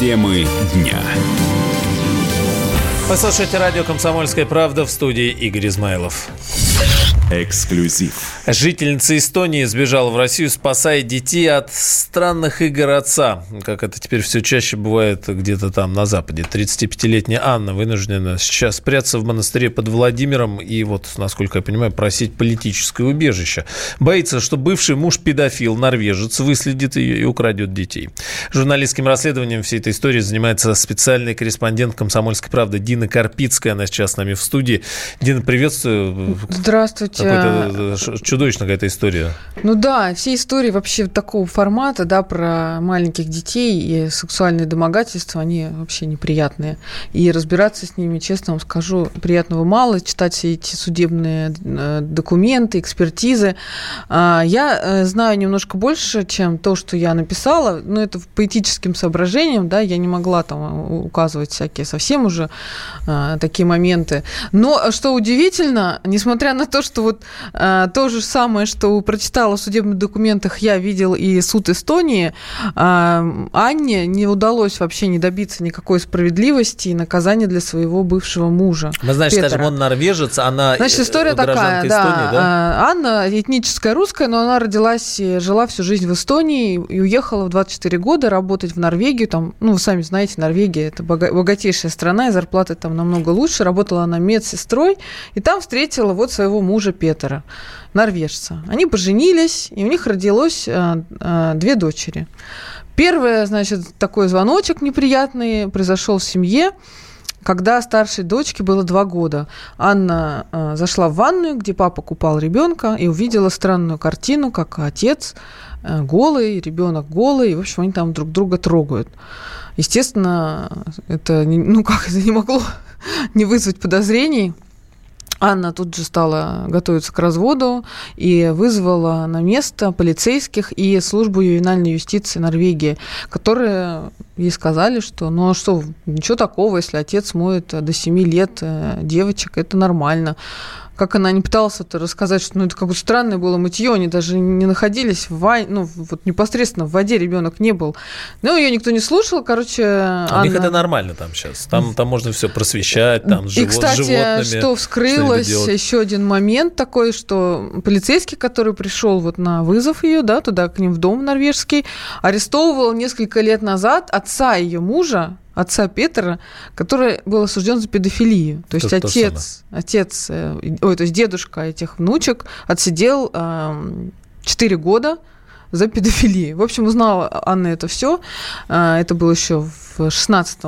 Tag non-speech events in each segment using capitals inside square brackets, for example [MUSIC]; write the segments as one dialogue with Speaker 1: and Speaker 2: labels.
Speaker 1: Темы дня.
Speaker 2: Вы радио «Комсомольская правда» в студии Игорь Измайлов.
Speaker 1: Эксклюзив.
Speaker 2: Жительница Эстонии сбежала в Россию, спасая детей от странных игр отца. Как это теперь все чаще бывает где-то там на Западе. 35-летняя Анна вынуждена сейчас спрятаться в монастыре под Владимиром и вот, насколько я понимаю, просить политическое убежище. Боится, что бывший муж педофил, норвежец, выследит ее и украдет детей. Журналистским расследованием всей этой истории занимается специальный корреспондент «Комсомольской правды» Дина Карпицкая. Она сейчас с нами в студии. Дина, приветствую.
Speaker 3: Здравствуйте.
Speaker 2: Какая-то чудовищная какая-то история.
Speaker 3: Ну да, все истории вообще такого формата, да, про маленьких детей и сексуальные домогательства, они вообще неприятные. И разбираться с ними, честно вам скажу, приятного мало. Читать все эти судебные э, документы, экспертизы. А, я э, знаю немножко больше, чем то, что я написала. Но это по этическим соображениям, да, я не могла там указывать всякие совсем уже такие моменты. Но что удивительно, несмотря на то, что вот а, то же самое, что прочитала в судебных документах, я видел и суд Эстонии, а, Анне не удалось вообще не добиться никакой справедливости и наказания для своего бывшего мужа.
Speaker 2: Мы
Speaker 3: Петера.
Speaker 2: скажем, он норвежец, она
Speaker 3: Значит, история такая,
Speaker 2: Эстонии,
Speaker 3: да.
Speaker 2: да?
Speaker 3: А, Анна этническая русская, но она родилась и жила всю жизнь в Эстонии и уехала в 24 года работать в Норвегию. Там, ну, вы сами знаете, Норвегия – это бога- богатейшая страна, и зарплаты там намного лучше. Работала она медсестрой, и там встретила вот своего мужа Петера, норвежца. Они поженились, и у них родилось а, а, две дочери. Первое, значит, такой звоночек неприятный произошел в семье когда старшей дочке было два года. Анна э, зашла в ванную, где папа купал ребенка, и увидела странную картину, как отец э, голый, ребенок голый, и, в общем, они там друг друга трогают. Естественно, это, ну как, это не могло [LAUGHS] не вызвать подозрений. Анна тут же стала готовиться к разводу и вызвала на место полицейских и службу ювенальной юстиции Норвегии, которые ей сказали, что ну а что, ничего такого, если отец моет до 7 лет э, девочек, это нормально как она не пыталась это рассказать, что ну, это какое-то странное было мытье, они даже не находились в вань, ну, вот непосредственно в воде ребенок не был. Но ее никто не слушал, короче. Анна...
Speaker 2: У них это нормально там сейчас. Там, там можно все просвещать, там
Speaker 3: И, кстати,
Speaker 2: животными.
Speaker 3: что вскрылось, еще один момент такой, что полицейский, который пришел вот на вызов ее, да, туда к ним в дом норвежский, арестовывал несколько лет назад отца ее мужа, отца Петра, который был осужден за педофилию. То есть
Speaker 2: Это то
Speaker 3: отец, отец, э, ой, то есть дедушка этих внучек отсидел э, 4 года за педофилию. В общем, узнала Анна это все. Это было еще в 16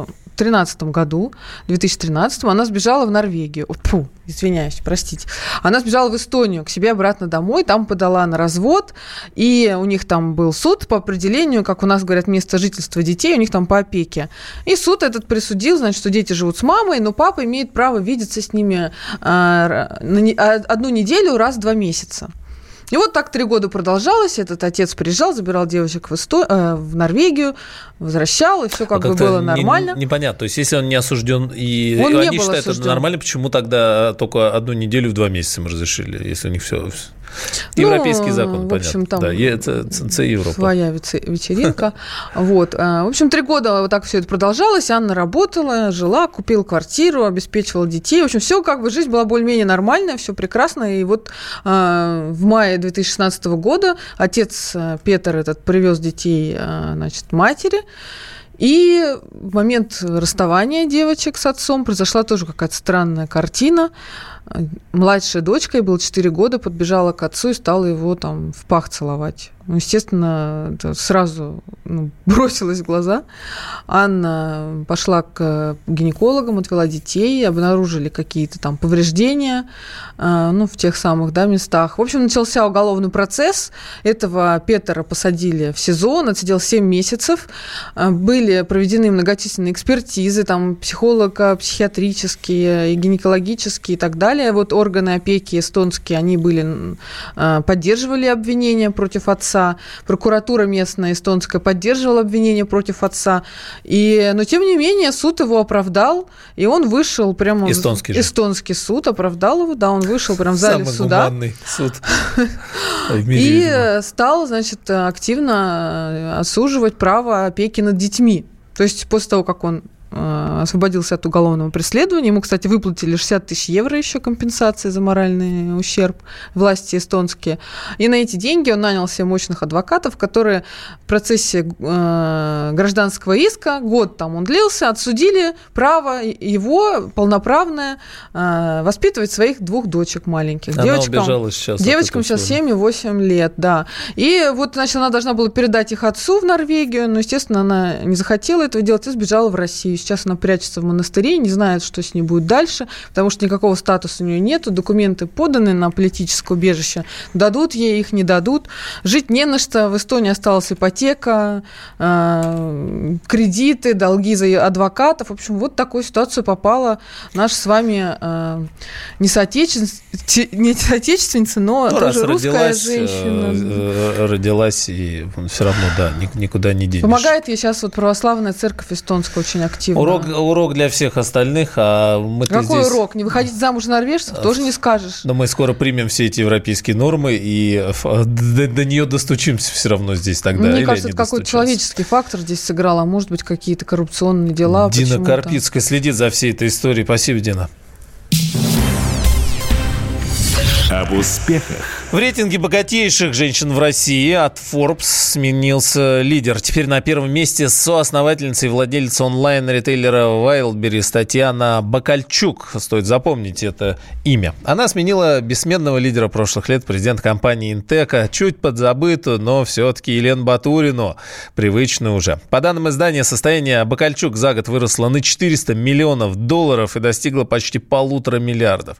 Speaker 3: 2013 году, 2013, она сбежала в Норвегию. Фу, извиняюсь, простите. Она сбежала в Эстонию, к себе обратно домой, там подала на развод, и у них там был суд по определению, как у нас говорят, место жительства детей, у них там по опеке. И суд этот присудил, значит, что дети живут с мамой, но папа имеет право видеться с ними а, одну неделю раз в два месяца. И вот так три года продолжалось. Этот отец приезжал, забирал девочек в, Эсто... э, в Норвегию, возвращал, и все как, а бы было нормально.
Speaker 2: Не, непонятно. То есть, если он не осужден, и
Speaker 3: он
Speaker 2: они считают
Speaker 3: осужден.
Speaker 2: это нормально, почему тогда только одну неделю в два месяца мы разрешили, если у них все... Европейский
Speaker 3: ну,
Speaker 2: закон,
Speaker 3: в общем,
Speaker 2: понятно.
Speaker 3: Там
Speaker 2: да, это, это Европа.
Speaker 3: Своя вечеринка. [LAUGHS] Вот. В общем, три года вот так все это продолжалось. Анна работала, жила, купила квартиру, обеспечивала детей. В общем, все как бы жизнь была более-менее нормальная, все прекрасно. И вот в мае 2016 года отец Петр этот привез детей, значит, матери. И в момент расставания девочек с отцом произошла тоже какая-то странная картина. Младшая дочка, ей было 4 года, подбежала к отцу и стала его там в пах целовать. Ну, естественно, это сразу ну, [LAUGHS] бросилось в глаза. Анна пошла к гинекологам, отвела детей, обнаружили какие-то там повреждения ну, в тех самых да, местах. В общем, начался уголовный процесс. Этого Петра посадили в СИЗО, он отсидел 7 месяцев. Были проведены многочисленные экспертизы, там психолого-психиатрические, гинекологические и так далее. Вот органы опеки эстонские, они были, поддерживали обвинения против отца. Прокуратура местная эстонская поддерживала обвинение против отца. И, но, тем не менее, суд его оправдал, и он вышел прямо...
Speaker 2: Эстонский,
Speaker 3: в... Эстонский суд оправдал его, да, он вышел прямо в зале
Speaker 2: Самый
Speaker 3: суда.
Speaker 2: суд [LAUGHS]
Speaker 3: И стал, значит, активно осуживать право опеки над детьми. То есть после того, как он Э, освободился от уголовного преследования. Ему, кстати, выплатили 60 тысяч евро еще компенсации за моральный ущерб власти эстонские. И на эти деньги он нанял себе мощных адвокатов, которые в процессе э, гражданского иска, год там он длился, отсудили право его полноправное э, воспитывать своих двух дочек маленьких.
Speaker 2: Она девочкам, сейчас
Speaker 3: девочкам сейчас 7 и 8 лет, да. И вот, значит, она должна была передать их отцу в Норвегию, но, естественно, она не захотела этого делать и сбежала в Россию сейчас она прячется в монастыре, не знает, что с ней будет дальше, потому что никакого статуса у нее нет, документы поданы на политическое убежище, дадут ей их, не дадут. Жить не на что, в Эстонии осталась ипотека, э, кредиты, долги за адвокатов. В общем, вот такую ситуацию попала наша с вами э, не, соотечественница, не соотечественница, но ну, тоже русская родилась, женщина.
Speaker 2: Э, родилась и все равно, да, никуда не денешься.
Speaker 3: Помогает ей сейчас вот православная церковь эстонская очень активно активно.
Speaker 2: Урок, урок для всех остальных, а мы
Speaker 3: Какой
Speaker 2: здесь...
Speaker 3: урок? Не выходить замуж норвежцев тоже не скажешь.
Speaker 2: Но мы скоро примем все эти европейские нормы и до, до нее достучимся все равно здесь тогда.
Speaker 3: Мне кажется, это какой-то человеческий фактор здесь сыграл, а может быть какие-то коррупционные дела.
Speaker 2: Дина Карпицкая следит за всей этой историей. Спасибо, Дина.
Speaker 1: Об успехах
Speaker 2: в рейтинге богатейших женщин в России от Forbes сменился лидер. Теперь на первом месте соосновательница и владельца онлайн-ритейлера Wildberries Татьяна Бакальчук. Стоит запомнить это имя. Она сменила бессменного лидера прошлых лет, президент компании Интека, чуть подзабытую, но все-таки Елен Батурину, привычную уже. По данным издания, состояние Бакальчук за год выросло на 400 миллионов долларов и достигло почти полутора миллиардов.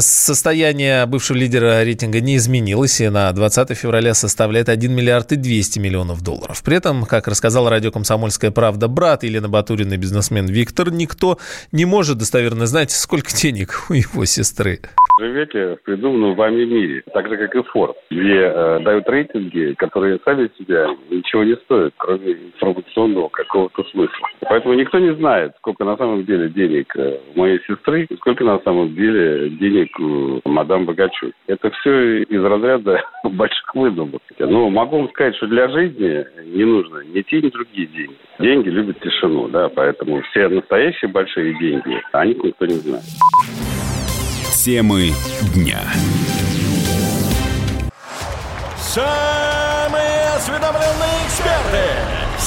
Speaker 2: Состояние бывшего лидера рейтинга не изменилось и на 20 февраля составляет 1 миллиард и 200 миллионов долларов. При этом, как рассказал радио «Комсомольская правда» брат Елены Батурина, бизнесмен Виктор, никто не может достоверно знать, сколько денег у его сестры
Speaker 4: живете в придуманном вами мире, так же, как и Форд, где э, дают рейтинги, которые сами себя ничего не стоят, кроме информационного какого-то смысла. Поэтому никто не знает, сколько на самом деле денег э, у моей сестры, сколько на самом деле денег у мадам Богачук. Это все из разряда [LAUGHS] больших выдумок. Но могу вам сказать, что для жизни не нужно ни те, ни другие деньги. Деньги любят тишину, да, поэтому все настоящие большие деньги, о них никто не знает.
Speaker 1: Темы дня.
Speaker 5: Самые осведомленные эксперты,